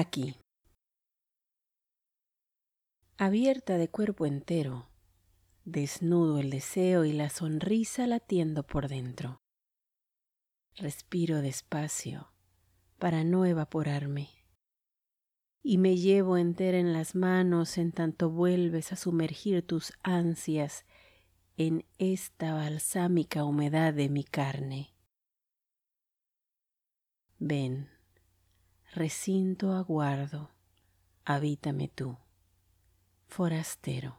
aquí. Abierta de cuerpo entero, desnudo el deseo y la sonrisa latiendo por dentro. Respiro despacio para no evaporarme y me llevo entera en las manos en tanto vuelves a sumergir tus ansias en esta balsámica humedad de mi carne. Ven, recinto aguardo, habítame tú, forastero.